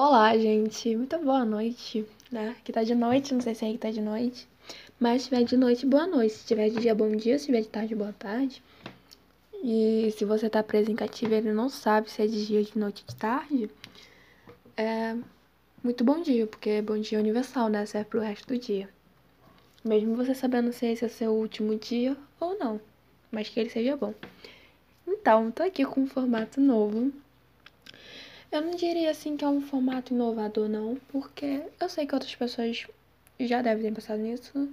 Olá, gente. Muito boa noite, né? Que tá de noite, não sei se é que tá de noite. Mas se tiver de noite, boa noite. Se tiver de dia, bom dia. Se tiver de tarde, boa tarde. E se você tá preso em cativeiro e não sabe se é de dia, de noite, de tarde, é muito bom dia, porque é bom dia universal, né? Serve pro resto do dia. Mesmo você sabendo se esse é seu último dia ou não. Mas que ele seja bom. Então, tô aqui com um formato novo eu não diria assim que é um formato inovador, não, porque eu sei que outras pessoas já devem ter pensado nisso,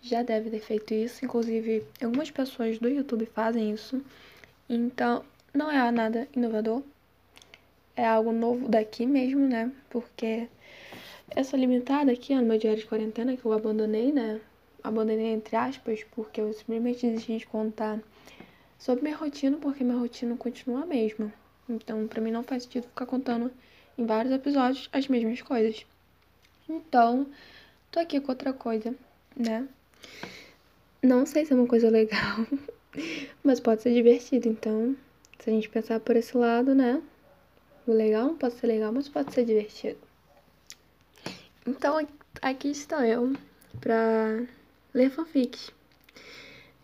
já devem ter feito isso. Inclusive, algumas pessoas do YouTube fazem isso. Então, não é nada inovador. É algo novo daqui mesmo, né? Porque sou limitada aqui no meu diário de quarentena, que eu abandonei, né? Abandonei entre aspas, porque eu simplesmente desisti de contar sobre minha rotina, porque minha rotina continua a mesma. Então, para mim não faz sentido ficar contando em vários episódios as mesmas coisas. Então, tô aqui com outra coisa, né? Não sei se é uma coisa legal, mas pode ser divertido. Então, se a gente pensar por esse lado, né? O legal não pode ser legal, mas pode ser divertido. Então, aqui estou eu pra ler fanfics.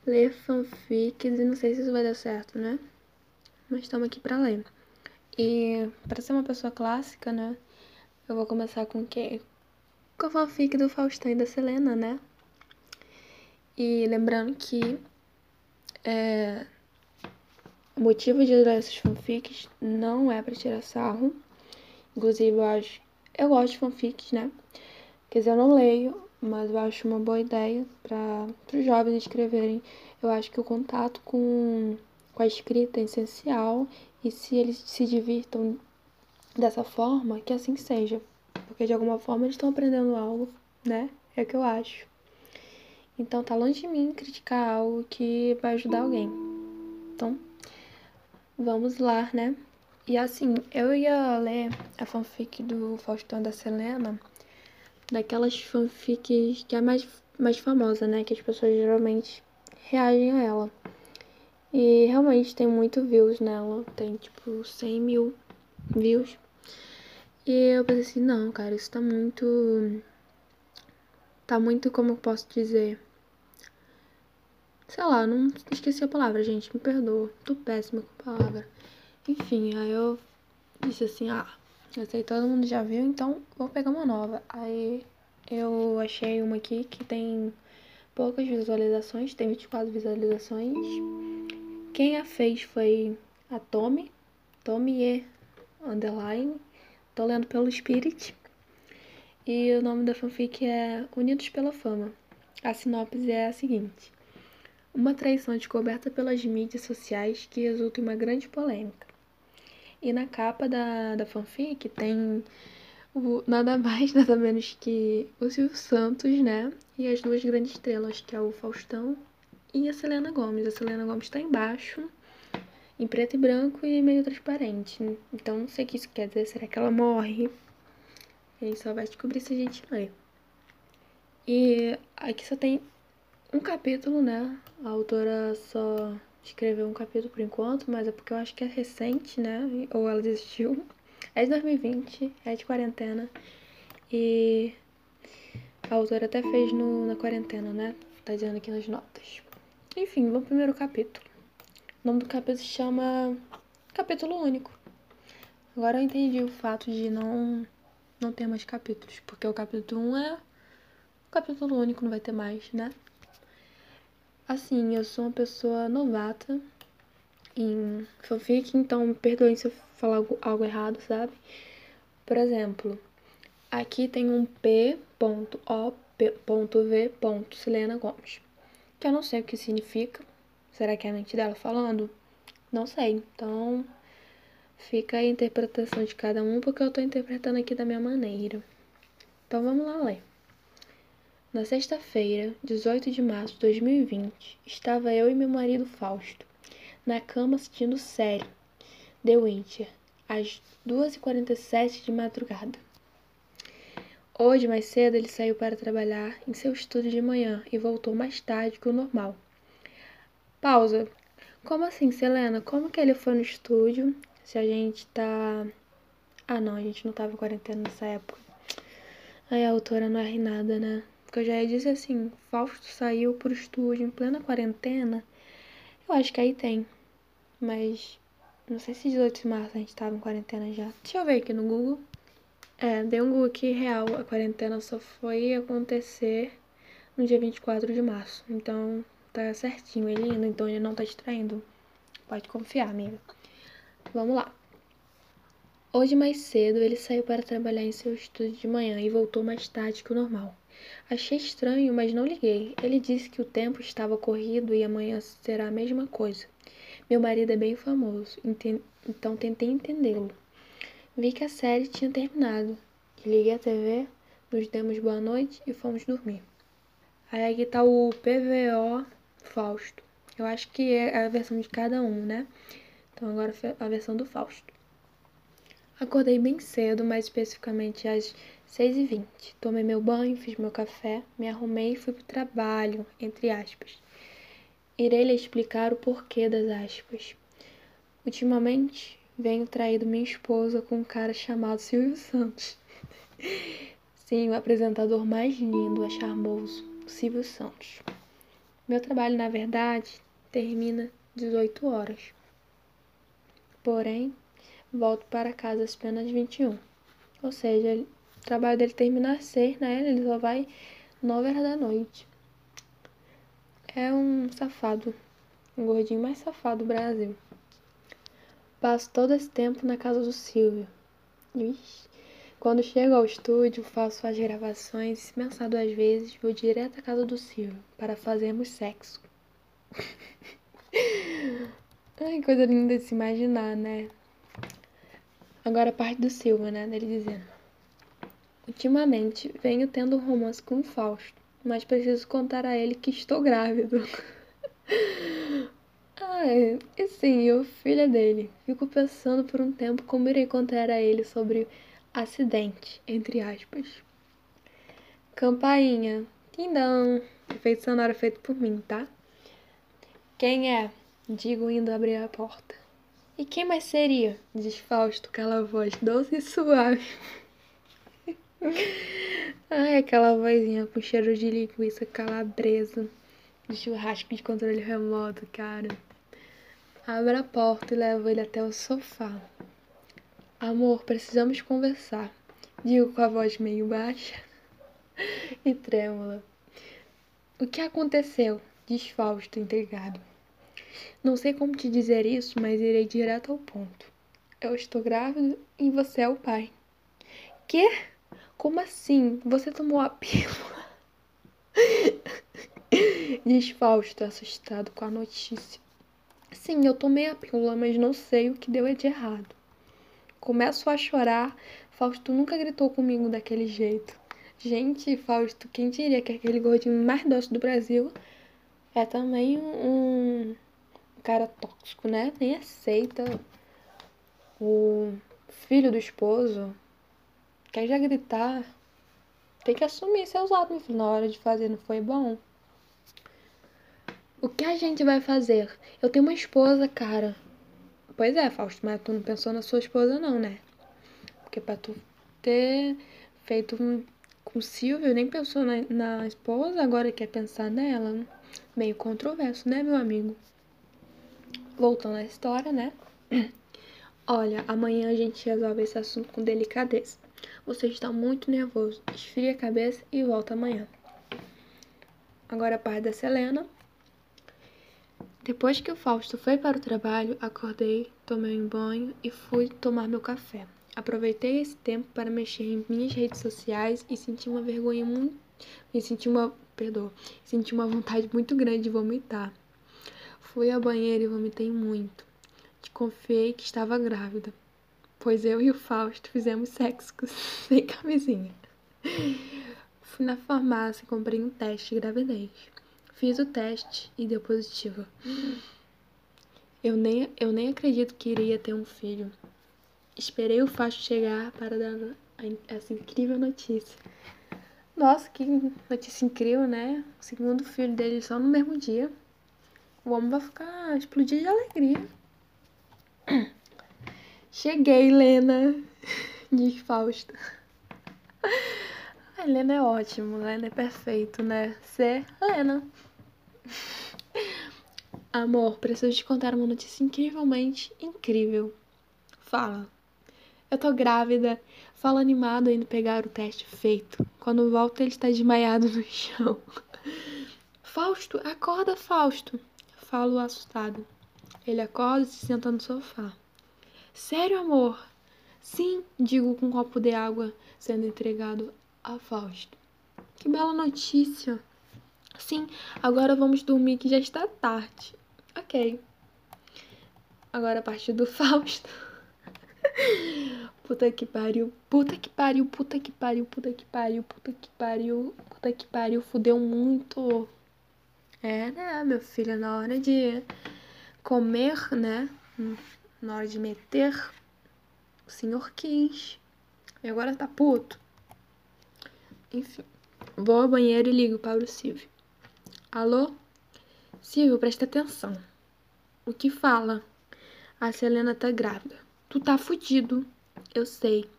Ler fanfics e não sei se isso vai dar certo, né? Mas estamos aqui pra ler. E para ser uma pessoa clássica, né? Eu vou começar com quê? Com a fanfic do Faustão e da Selena, né? E lembrando que é, o motivo de ler essas fanfics não é para tirar sarro. Inclusive, eu acho. Eu gosto de fanfics, né? Quer dizer, eu não leio, mas eu acho uma boa ideia para os jovens escreverem. Eu acho que o contato com, com a escrita é essencial e se eles se divirtam dessa forma, que assim seja. Porque de alguma forma eles estão aprendendo algo, né? É o que eu acho. Então tá longe de mim criticar algo que vai ajudar alguém. Então, vamos lá, né? E assim, eu ia ler a fanfic do Faustão da Selena, daquelas fanfics que é mais, mais famosa, né? Que as pessoas geralmente reagem a ela. E realmente tem muito views nela. Tem tipo 100 mil views. E eu pensei assim, não, cara, isso tá muito. Tá muito, como eu posso dizer. Sei lá, não esqueci a palavra, gente. Me perdoa. Tô péssima com a palavra. Enfim, aí eu disse assim, ah, eu sei todo mundo já viu, então vou pegar uma nova. Aí eu achei uma aqui que tem poucas visualizações, tem 24 visualizações. Quem a fez foi a Tommy, Tommy E. Underline. Tô lendo pelo Spirit. E o nome da fanfic é Unidos pela Fama. A sinopse é a seguinte: Uma traição descoberta pelas mídias sociais que resulta em uma grande polêmica. E na capa da, da fanfic tem o, nada mais, nada menos que o Silvio Santos, né? E as duas grandes estrelas, que é o Faustão e a Selena Gomes. A Selena Gomes está embaixo, em preto e branco e meio transparente. Então não sei o que isso quer dizer. Será que ela morre? A gente só vai descobrir se a gente ler. E aqui só tem um capítulo, né? A autora só escreveu um capítulo por enquanto, mas é porque eu acho que é recente, né? Ou ela desistiu. É de 2020, é de quarentena. E a autora até fez no, na quarentena, né? Tá dizendo aqui nas notas. Enfim, vamos primeiro capítulo. O nome do capítulo se chama Capítulo Único. Agora eu entendi o fato de não, não ter mais capítulos, porque o capítulo 1 é o capítulo único, não vai ter mais, né? Assim, eu sou uma pessoa novata em fanfic, então me perdoem se eu falar algo, algo errado, sabe? Por exemplo, aqui tem um P.O.V. Gomes que eu não sei o que significa. Será que é a mente dela falando? Não sei. Então, fica a interpretação de cada um, porque eu tô interpretando aqui da minha maneira. Então, vamos lá ler. Na sexta-feira, 18 de março de 2020, estava eu e meu marido Fausto na cama assistindo série The Winter, às 2h47 de madrugada. Hoje, mais cedo, ele saiu para trabalhar em seu estúdio de manhã e voltou mais tarde que o normal. Pausa. Como assim, Selena? Como que ele foi no estúdio se a gente tá Ah, não, a gente não tava em quarentena nessa época. Aí a autora não erra nada, né? Porque eu já ia dizer assim, Fausto saiu pro estúdio em plena quarentena. Eu acho que aí tem. Mas não sei se 18 de março a gente tava em quarentena já. Deixa eu ver aqui no Google. É, dei um Google aqui real. A quarentena só foi acontecer no dia 24 de março. Então tá certinho ele indo, então ele não tá distraindo. Pode confiar, amiga. Vamos lá. Hoje mais cedo ele saiu para trabalhar em seu estúdio de manhã e voltou mais tarde que o normal. Achei estranho, mas não liguei. Ele disse que o tempo estava corrido e amanhã será a mesma coisa. Meu marido é bem famoso, então tentei entendê-lo. Vi que a série tinha terminado. Liguei a TV, nos demos boa noite e fomos dormir. Aí aqui tá o PVO Fausto. Eu acho que é a versão de cada um, né? Então agora a versão do Fausto. Acordei bem cedo, mais especificamente às 6h20. Tomei meu banho, fiz meu café, me arrumei e fui pro trabalho, entre aspas. Irei lhe explicar o porquê das aspas. Ultimamente, venho traído minha esposa com um cara chamado Silvio Santos. Sim, o apresentador mais lindo, é charmoso, Silvio Santos. Meu trabalho, na verdade, termina 18 horas. Porém, volto para casa às apenas 21. Ou seja, o trabalho dele termina às 6, né? Ele só vai 9 horas da noite. É um safado. Um gordinho mais safado do Brasil. Passo todo esse tempo na casa do Silvio. Ixi. Quando chego ao estúdio, faço as gravações e, se pensar duas vezes, vou direto à casa do Silvio para fazermos sexo. Ai, coisa linda de se imaginar, né? Agora a parte do Silva, né? Dele dizendo. Ultimamente venho tendo um romance com o Fausto, mas preciso contar a ele que estou grávido. Ai, e sim, eu filha dele. Fico pensando por um tempo como irei contar a ele sobre acidente, entre aspas. Campainha. Tindão. Efeito sonoro feito por mim, tá? Quem é? Digo indo abrir a porta. E quem mais seria? Diz Fausto, aquela voz doce e suave. Ai, aquela vozinha com cheiro de linguiça calabresa, de churrasco de controle remoto, cara. Abra a porta e leva ele até o sofá. Amor, precisamos conversar. Digo com a voz meio baixa e trêmula. O que aconteceu? Diz Fausto, intrigado. Não sei como te dizer isso, mas irei direto ao ponto. Eu estou grávida e você é o pai. Que? Como assim? Você tomou a pílula? Diz Fausto, assustado com a notícia. Sim, eu tomei a pílula, mas não sei o que deu de errado. Começo a chorar. Fausto nunca gritou comigo daquele jeito. Gente, Fausto, quem diria que aquele gordinho mais doce do Brasil é também um, cara tóxico, né? Nem aceita o filho do esposo. Quer já gritar. Tem que assumir seus atos, na hora de fazer, não foi bom? O que a gente vai fazer? Eu tenho uma esposa, cara. Pois é, Fausto, mas tu não pensou na sua esposa, não, né? Porque pra tu ter feito com o Silvio, nem pensou na, na esposa, agora quer pensar nela. Meio controverso, né, meu amigo? voltando à história, né? Olha, amanhã a gente resolve esse assunto com delicadeza. Você está muito nervoso. Esfria a cabeça e volta amanhã. Agora a parte da Selena. Depois que o Fausto foi para o trabalho, acordei, tomei um banho e fui tomar meu café. Aproveitei esse tempo para mexer em minhas redes sociais e senti uma vergonha muito. E senti uma. Perdoa. Senti uma vontade muito grande de vomitar. Fui à banheira e vomitei muito. Desconfiei que estava grávida, pois eu e o Fausto fizemos sexo sem camisinha. Fui na farmácia e comprei um teste de gravidez. Fiz o teste e deu positiva. Eu nem, eu nem acredito que iria ter um filho. Esperei o Fausto chegar para dar essa incrível notícia. Nossa, que notícia incrível, né? O segundo filho dele só no mesmo dia. O homem vai ficar explodir de alegria. Cheguei, Lena. Diz Fausto. A Helena é ótimo, Helena é perfeito, né? Ser Helena. Amor, preciso te contar uma notícia incrivelmente incrível. Fala. Eu tô grávida. Fala animado indo pegar o teste feito. Quando volta, ele está desmaiado no chão. Fausto, acorda, Fausto. Falo assustado. Ele acorda e se senta no sofá. Sério, amor? Sim, digo com um copo de água sendo entregado a Fausto. Que bela notícia! Sim, agora vamos dormir que já está tarde. Ok. Agora a parte do Fausto. puta que pariu, puta que pariu, puta que pariu, puta que pariu, puta que pariu, puta que pariu, fudeu muito. É, né, meu filho, na hora de comer, né? Na hora de meter, o senhor quis. E agora tá puto. Enfim, vou ao banheiro e ligo para o Silvio. Alô? Silvio, presta atenção. O que fala? A Selena tá grávida. Tu tá fudido. Eu sei.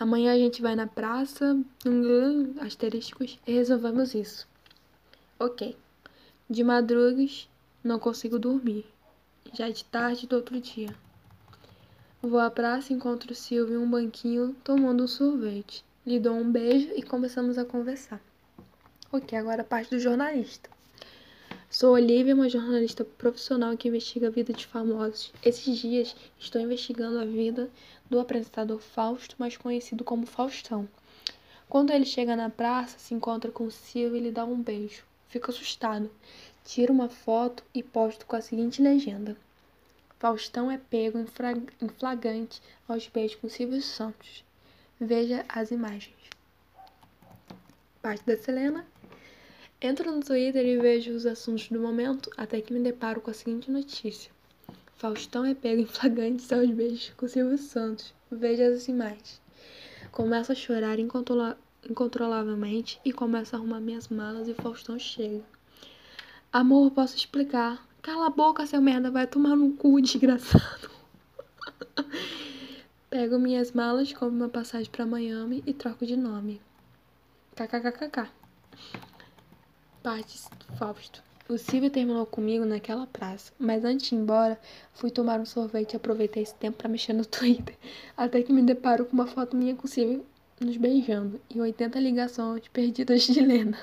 Amanhã a gente vai na praça, asterísticos, e resolvemos isso. Ok. De madrugas, não consigo dormir. Já de tarde do outro dia. Vou à praça encontro o Silvio em um banquinho tomando um sorvete. Lhe dou um beijo e começamos a conversar. Ok, agora a parte do jornalista. Sou Olivia, uma jornalista profissional que investiga a vida de famosos. Esses dias estou investigando a vida do apresentador Fausto, mais conhecido como Faustão. Quando ele chega na praça, se encontra com Silvio e lhe dá um beijo. Fico assustado. Tiro uma foto e posto com a seguinte legenda: Faustão é pego em flagrante aos beijos com Silvio Santos. Veja as imagens. Parte da Selena. Entro no Twitter e vejo os assuntos do momento até que me deparo com a seguinte notícia. Faustão é pego em flagrante aos beijos com Silvio Santos. Veja as imagens. Começo a chorar incontrolavelmente e começo a arrumar minhas malas e Faustão chega. Amor, posso explicar. Cala a boca, seu merda, vai tomar no cu, desgraçado. Pego minhas malas, compro uma passagem para Miami e troco de nome. KKKKK. Parte Fausto. O Silvio terminou comigo naquela praça, mas antes de ir embora, fui tomar um sorvete e aproveitei esse tempo para mexer no Twitter, até que me deparo com uma foto minha com o Silvio nos beijando e 80 ligações perdidas de Lena.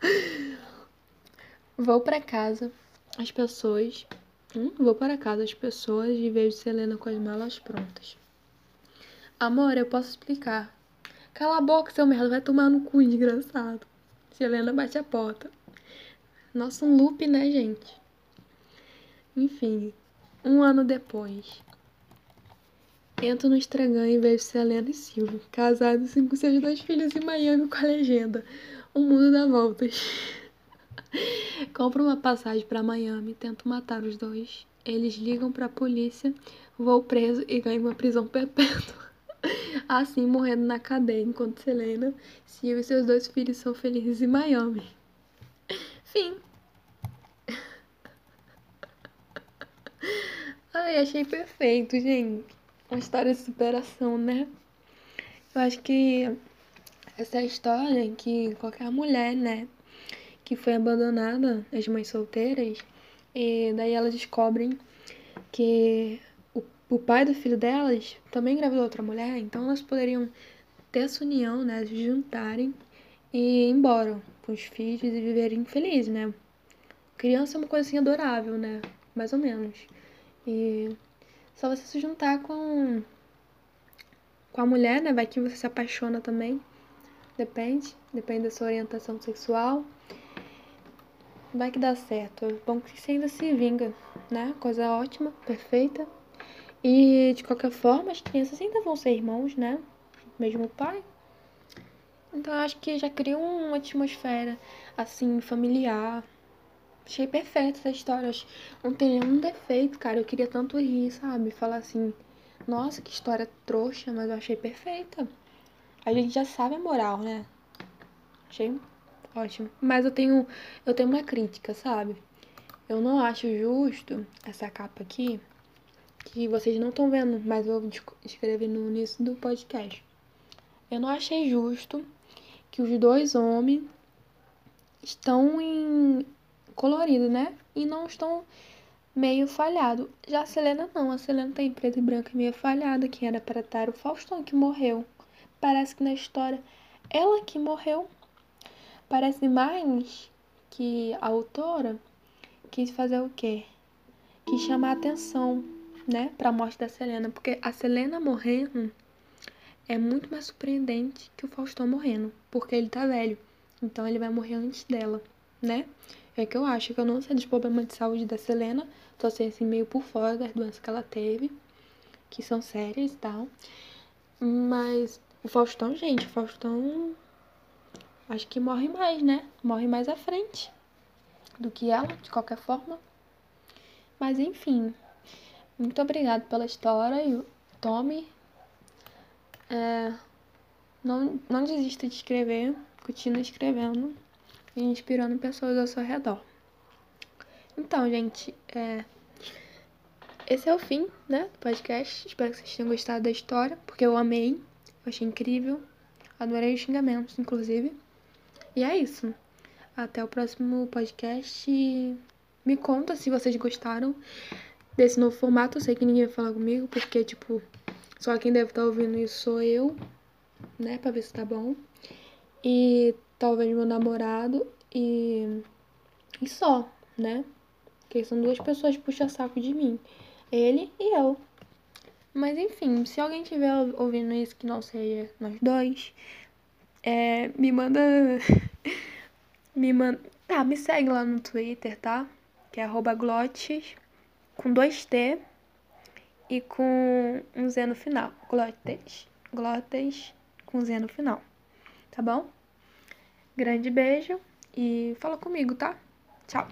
Vou para casa, as pessoas. Hum, vou para casa, as pessoas, e vejo Selena com as malas prontas. Amor, eu posso explicar. Cala a boca, seu merda, vai tomar no cu, desgraçado. Selena bate a porta. Nossa, um loop, né, gente? Enfim, um ano depois. Entro no Instagram e vejo Selena e Silvio, casados com seus dois filhos em Miami com a legenda: O mundo dá voltas. Compro uma passagem para Miami, tento matar os dois. Eles ligam para a polícia, vou preso e ganho uma prisão perpétua. Assim, morrendo na cadeia, enquanto Selena, Silvio e seus dois filhos são felizes em Miami. Fim. Ai, achei perfeito, gente. Uma história de superação, né? Eu acho que essa é a história que qualquer mulher, né, que foi abandonada, as mães solteiras, e daí elas descobrem que o, pai do filho delas também engravidou outra mulher, então elas poderiam ter essa união, né, se juntarem e ir embora com os filhos e viverem felizes, né? Criança é uma coisa assim adorável, né? Mais ou menos. E só você se juntar com com a mulher, né? Vai que você se apaixona também. Depende, depende da sua orientação sexual vai que dá certo. É bom que você ainda se vinga, né? Coisa ótima, perfeita. E de qualquer forma, as crianças ainda vão ser irmãos, né? Mesmo pai. Então acho que já cria uma atmosfera assim, familiar. Achei perfeita essa história. Não tem nenhum defeito, cara. Eu queria tanto rir, sabe? Falar assim, nossa, que história trouxa, mas eu achei perfeita. A gente já sabe a moral, né? Achei Ótimo. Mas eu tenho, eu tenho uma crítica, sabe? Eu não acho justo essa capa aqui, que vocês não estão vendo, mas eu escrevi no início do podcast. Eu não achei justo que os dois homens estão em colorido, né? E não estão meio falhado. Já a Selena não, a Selena tem tá preto e branco meio falhada, que era para estar o Faustão que morreu. Parece que na história ela que morreu. Parece mais que a autora quis fazer o quê? Quis chamar atenção, né, para a morte da Selena, porque a Selena morrendo é muito mais surpreendente que o Faustão morrendo, porque ele tá velho. Então ele vai morrer antes dela, né? É que eu acho que eu não sei dos problemas de saúde da Selena, tô assim, assim meio por fora das doenças que ela teve, que são sérias e tal. Mas o Faustão, gente, o Faustão acho que morre mais, né? Morre mais à frente do que ela, de qualquer forma. Mas enfim, muito obrigado pela história e tome. É, não, não desista de escrever, continue escrevendo e inspirando pessoas ao seu redor. Então, gente, é, esse é o fim, né, do podcast. Espero que vocês tenham gostado da história, porque eu amei, eu achei incrível, adorei os xingamentos, inclusive. E é isso. Até o próximo podcast. Me conta se vocês gostaram desse novo formato. Eu sei que ninguém vai falar comigo, porque, tipo, só quem deve estar tá ouvindo isso sou eu, né? Pra ver se tá bom. E talvez meu namorado e. E só, né? Porque são duas pessoas puxa-saco de mim. Ele e eu. Mas enfim, se alguém tiver ouvindo isso que não seja nós dois, é, me manda. me manda. Tá, me segue lá no Twitter, tá? Que é glotes com dois T e com um Z no final. Glotes. Glotes com Z no final. Tá bom? Grande beijo e fala comigo, tá? Tchau.